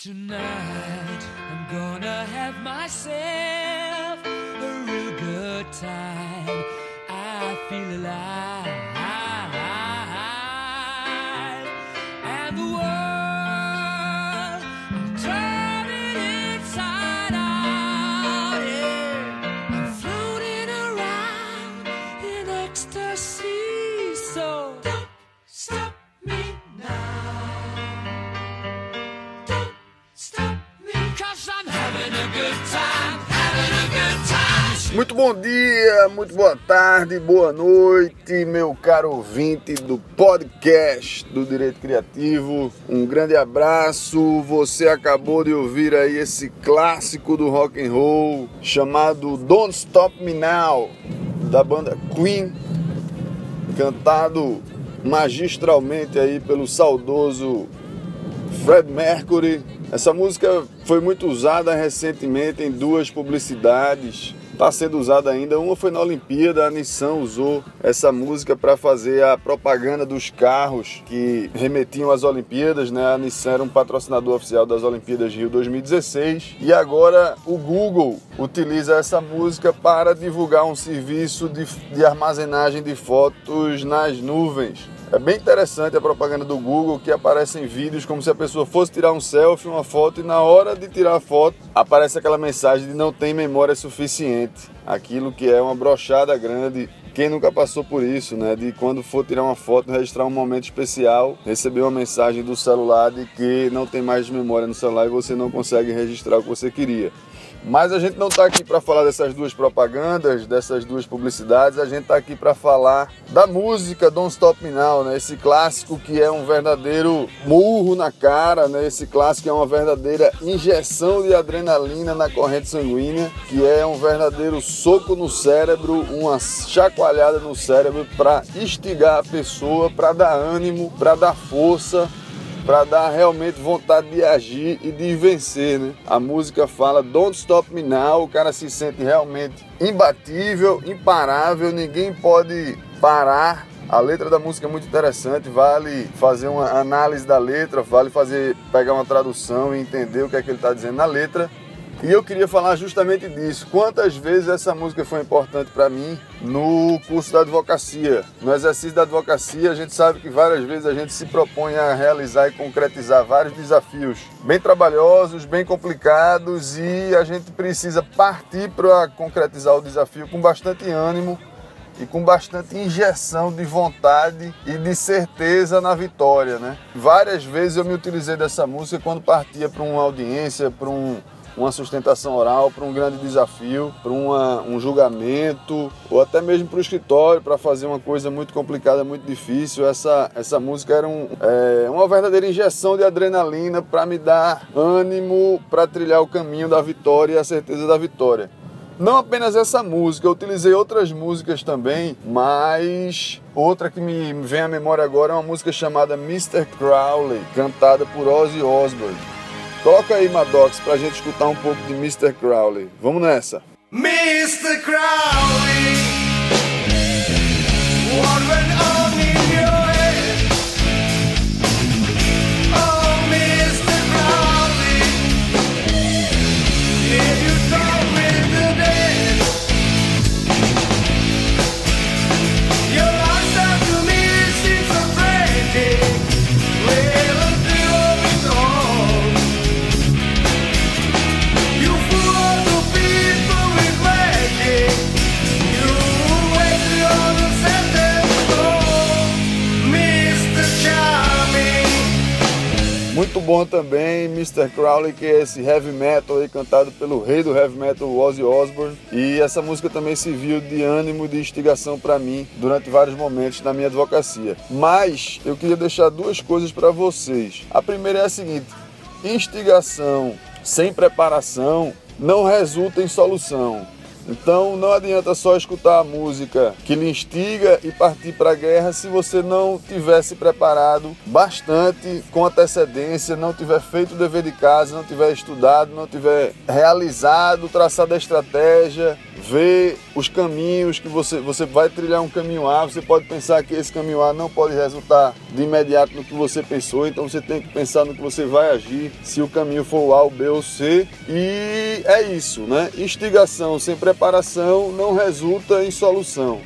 Tonight I'm gonna have myself a real good time. I feel alive. And the world I'm turning inside out. Yeah. I'm floating around in ecstasy. So Muito bom dia, muito boa tarde, boa noite, meu caro ouvinte do podcast do Direito Criativo. Um grande abraço. Você acabou de ouvir aí esse clássico do rock and roll chamado Don't Stop Me Now da banda Queen, cantado magistralmente aí pelo saudoso Fred Mercury. Essa música foi muito usada recentemente em duas publicidades. Está sendo usada ainda. Uma foi na Olimpíada, a Nissan usou essa música para fazer a propaganda dos carros que remetiam às Olimpíadas. Né? A Nissan era um patrocinador oficial das Olimpíadas Rio 2016. E agora o Google utiliza essa música para divulgar um serviço de, de armazenagem de fotos nas nuvens. É bem interessante a propaganda do Google que aparecem vídeos como se a pessoa fosse tirar um selfie, uma foto e na hora de tirar a foto aparece aquela mensagem de não tem memória suficiente. Aquilo que é uma brochada grande. Quem nunca passou por isso, né? De quando for tirar uma foto, registrar um momento especial, receber uma mensagem do celular de que não tem mais memória no celular e você não consegue registrar o que você queria. Mas a gente não está aqui para falar dessas duas propagandas, dessas duas publicidades, a gente está aqui para falar da música Don't Stop Me Now, né? esse clássico que é um verdadeiro murro na cara, né? esse clássico é uma verdadeira injeção de adrenalina na corrente sanguínea, que é um verdadeiro soco no cérebro, uma chacoalhada no cérebro para instigar a pessoa, para dar ânimo, para dar força para dar realmente vontade de agir e de vencer, né? A música fala Don't Stop Me Now, o cara se sente realmente imbatível, imparável, ninguém pode parar. A letra da música é muito interessante, vale fazer uma análise da letra, vale fazer pegar uma tradução e entender o que é que ele está dizendo na letra. E eu queria falar justamente disso. Quantas vezes essa música foi importante para mim no curso da advocacia? No exercício da advocacia, a gente sabe que várias vezes a gente se propõe a realizar e concretizar vários desafios bem trabalhosos, bem complicados e a gente precisa partir para concretizar o desafio com bastante ânimo e com bastante injeção de vontade e de certeza na vitória, né? Várias vezes eu me utilizei dessa música quando partia para uma audiência, para um uma sustentação oral, para um grande desafio, para um julgamento, ou até mesmo para o escritório, para fazer uma coisa muito complicada, muito difícil. Essa, essa música era um, é, uma verdadeira injeção de adrenalina para me dar ânimo para trilhar o caminho da vitória e a certeza da vitória. Não apenas essa música, eu utilizei outras músicas também, mas outra que me vem à memória agora é uma música chamada Mr. Crowley, cantada por Ozzy Osbourne. Coloca aí, Maddox, pra gente escutar um pouco de Mr. Crowley. Vamos nessa. Mr. Crowley, Muito bom também, Mr. Crowley, que é esse heavy metal aí cantado pelo rei do heavy metal, Ozzy Osbourne. E essa música também serviu de ânimo de instigação para mim durante vários momentos na minha advocacia. Mas eu queria deixar duas coisas para vocês. A primeira é a seguinte: instigação sem preparação não resulta em solução. Então não adianta só escutar a música que lhe instiga e partir para a guerra se você não tiver se preparado bastante com antecedência, não tiver feito o dever de casa, não tiver estudado, não tiver realizado, traçado a estratégia, ver os caminhos que você, você vai trilhar um caminho A, você pode pensar que esse caminho A não pode resultar de imediato no que você pensou, então você tem que pensar no que você vai agir, se o caminho for o A, o B ou C. E é isso, né? Instigação sem preparação não resulta em solução.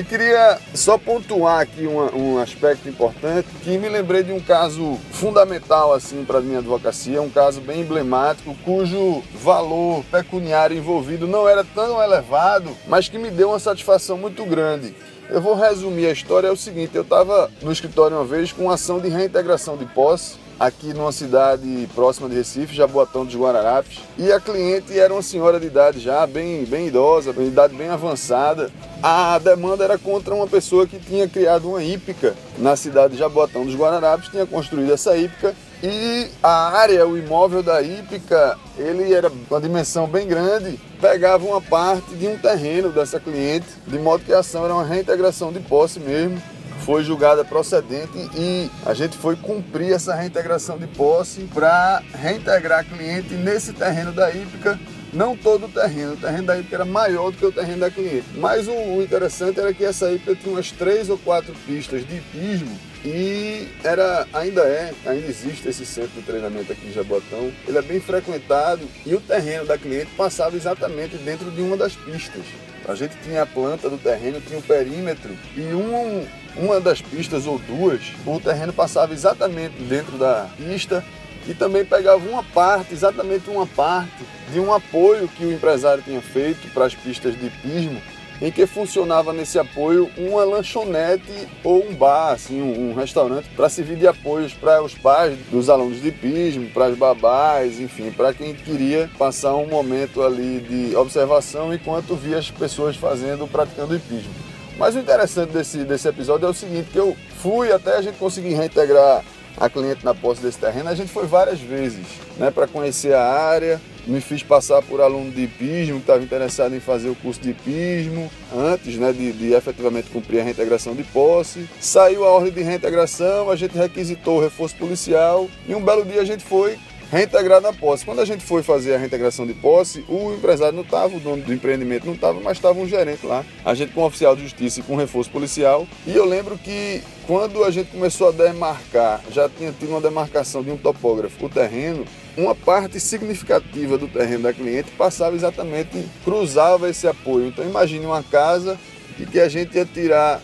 E queria só pontuar aqui uma, um aspecto importante que me lembrei de um caso fundamental assim para minha advocacia, um caso bem emblemático cujo valor pecuniário envolvido não era tão elevado, mas que me deu uma satisfação muito grande. Eu vou resumir a história. É o seguinte, eu estava no escritório uma vez com uma ação de reintegração de posse aqui numa cidade próxima de Recife, Jaboatão dos Guararapes. E a cliente era uma senhora de idade já, bem, bem idosa, de idade bem avançada. A demanda era contra uma pessoa que tinha criado uma hípica na cidade de Jaboatão dos Guararapes, tinha construído essa hípica e a área, o imóvel da hípica, ele era uma dimensão bem grande, pegava uma parte de um terreno dessa cliente, de modo que a ação era uma reintegração de posse mesmo foi julgada procedente e a gente foi cumprir essa reintegração de posse para reintegrar cliente nesse terreno da hípica não todo o terreno, o terreno da hípica era maior do que o terreno da cliente. Mas o, o interessante era que essa hípica tinha umas três ou quatro pistas de hipismo e era, ainda é, ainda existe esse centro de treinamento aqui em Jabotão. Ele é bem frequentado e o terreno da cliente passava exatamente dentro de uma das pistas. A gente tinha a planta do terreno, tinha o perímetro e um, uma das pistas ou duas, o terreno passava exatamente dentro da pista e também pegava uma parte, exatamente uma parte, de um apoio que o empresário tinha feito para as pistas de pismo, em que funcionava nesse apoio uma lanchonete ou um bar, assim, um, um restaurante, para servir de apoios para os pais dos alunos de pismo, para as babás, enfim, para quem queria passar um momento ali de observação enquanto via as pessoas fazendo, praticando hipismo. Mas o interessante desse, desse episódio é o seguinte, que eu fui até a gente conseguir reintegrar a cliente na posse desse terreno, a gente foi várias vezes, né, para conhecer a área. Me fiz passar por aluno de hipismo que estava interessado em fazer o curso de hipismo antes, né, de, de efetivamente cumprir a reintegração de posse. Saiu a ordem de reintegração, a gente requisitou o reforço policial e um belo dia a gente foi reintegrar na posse. Quando a gente foi fazer a reintegração de posse, o empresário não estava, o dono do empreendimento não estava, mas estava um gerente lá. A gente com um oficial de justiça e com um reforço policial. E eu lembro que quando a gente começou a demarcar, já tinha tido uma demarcação de um topógrafo, o terreno, uma parte significativa do terreno da cliente passava exatamente, cruzava esse apoio. Então imagine uma casa e que a gente ia tirar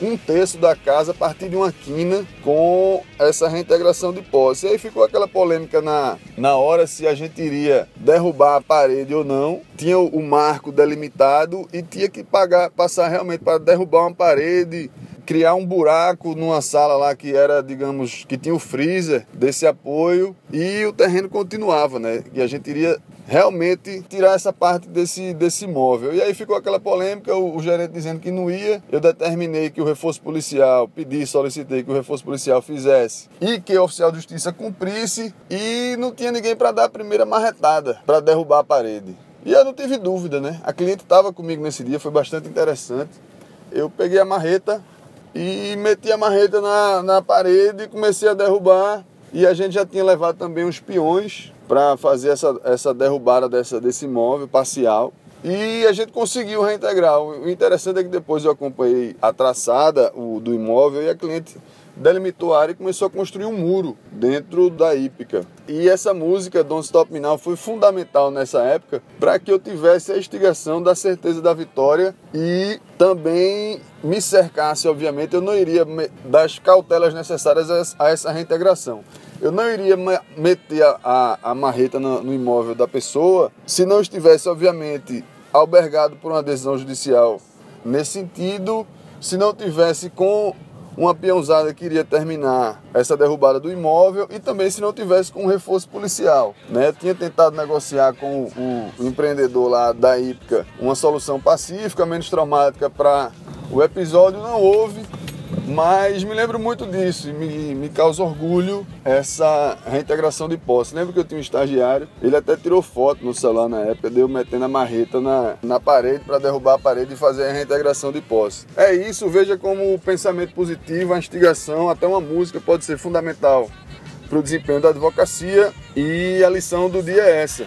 um terço da casa a partir de uma quina com essa reintegração de posse. E aí ficou aquela polêmica na, na hora se a gente iria derrubar a parede ou não. Tinha o, o marco delimitado e tinha que pagar, passar realmente para derrubar uma parede criar um buraco numa sala lá que era, digamos, que tinha o freezer desse apoio e o terreno continuava, né? E a gente iria realmente tirar essa parte desse, desse imóvel. E aí ficou aquela polêmica, o, o, gerente dizendo que não ia. Eu determinei que o reforço policial, pedi, solicitei que o reforço policial fizesse e que o oficial de justiça cumprisse e não tinha ninguém para dar a primeira marretada para derrubar a parede. E eu não tive dúvida, né? A cliente estava comigo nesse dia, foi bastante interessante. Eu peguei a marreta e meti a marreta na, na parede e comecei a derrubar. E a gente já tinha levado também os peões para fazer essa, essa derrubada dessa, desse imóvel parcial. E a gente conseguiu reintegrar. O interessante é que depois eu acompanhei a traçada o, do imóvel e a cliente delimitou a área e começou a construir um muro dentro da hípica. E essa música, Don't Stop Me Now, foi fundamental nessa época para que eu tivesse a instigação da certeza da vitória e também me cercasse, obviamente, eu não iria dar as cautelas necessárias a essa reintegração. Eu não iria meter a, a, a marreta no, no imóvel da pessoa se não estivesse, obviamente, albergado por uma decisão judicial nesse sentido, se não tivesse com uma peãozada que iria terminar essa derrubada do imóvel e também se não tivesse com um reforço policial. Né? Tinha tentado negociar com o, empreendedor lá da Ípica uma solução pacífica, menos traumática para o episódio, não houve. Mas me lembro muito disso, me, me causa orgulho essa reintegração de posse. Lembro que eu tinha um estagiário, ele até tirou foto no celular na época, deu metendo a marreta na, na parede para derrubar a parede e fazer a reintegração de posse. É isso, veja como o pensamento positivo, a instigação, até uma música pode ser fundamental para o desempenho da advocacia e a lição do dia é essa.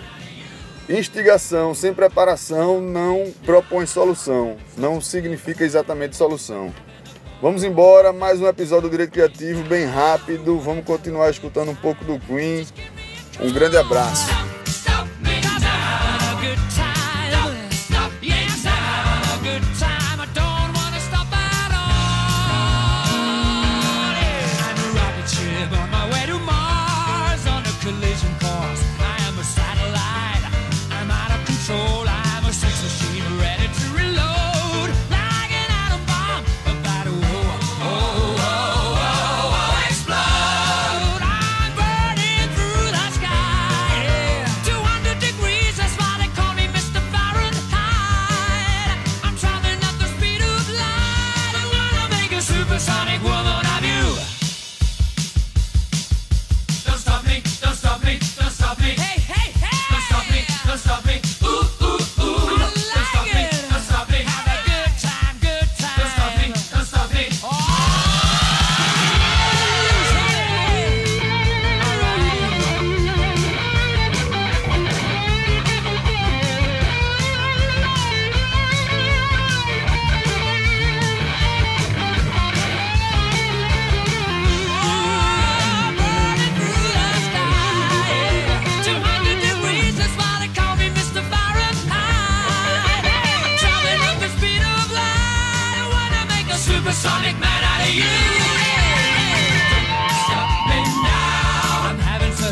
Instigação sem preparação não propõe solução, não significa exatamente solução. Vamos embora, mais um episódio do Direito Criativo, bem rápido. Vamos continuar escutando um pouco do Queen. Um grande abraço.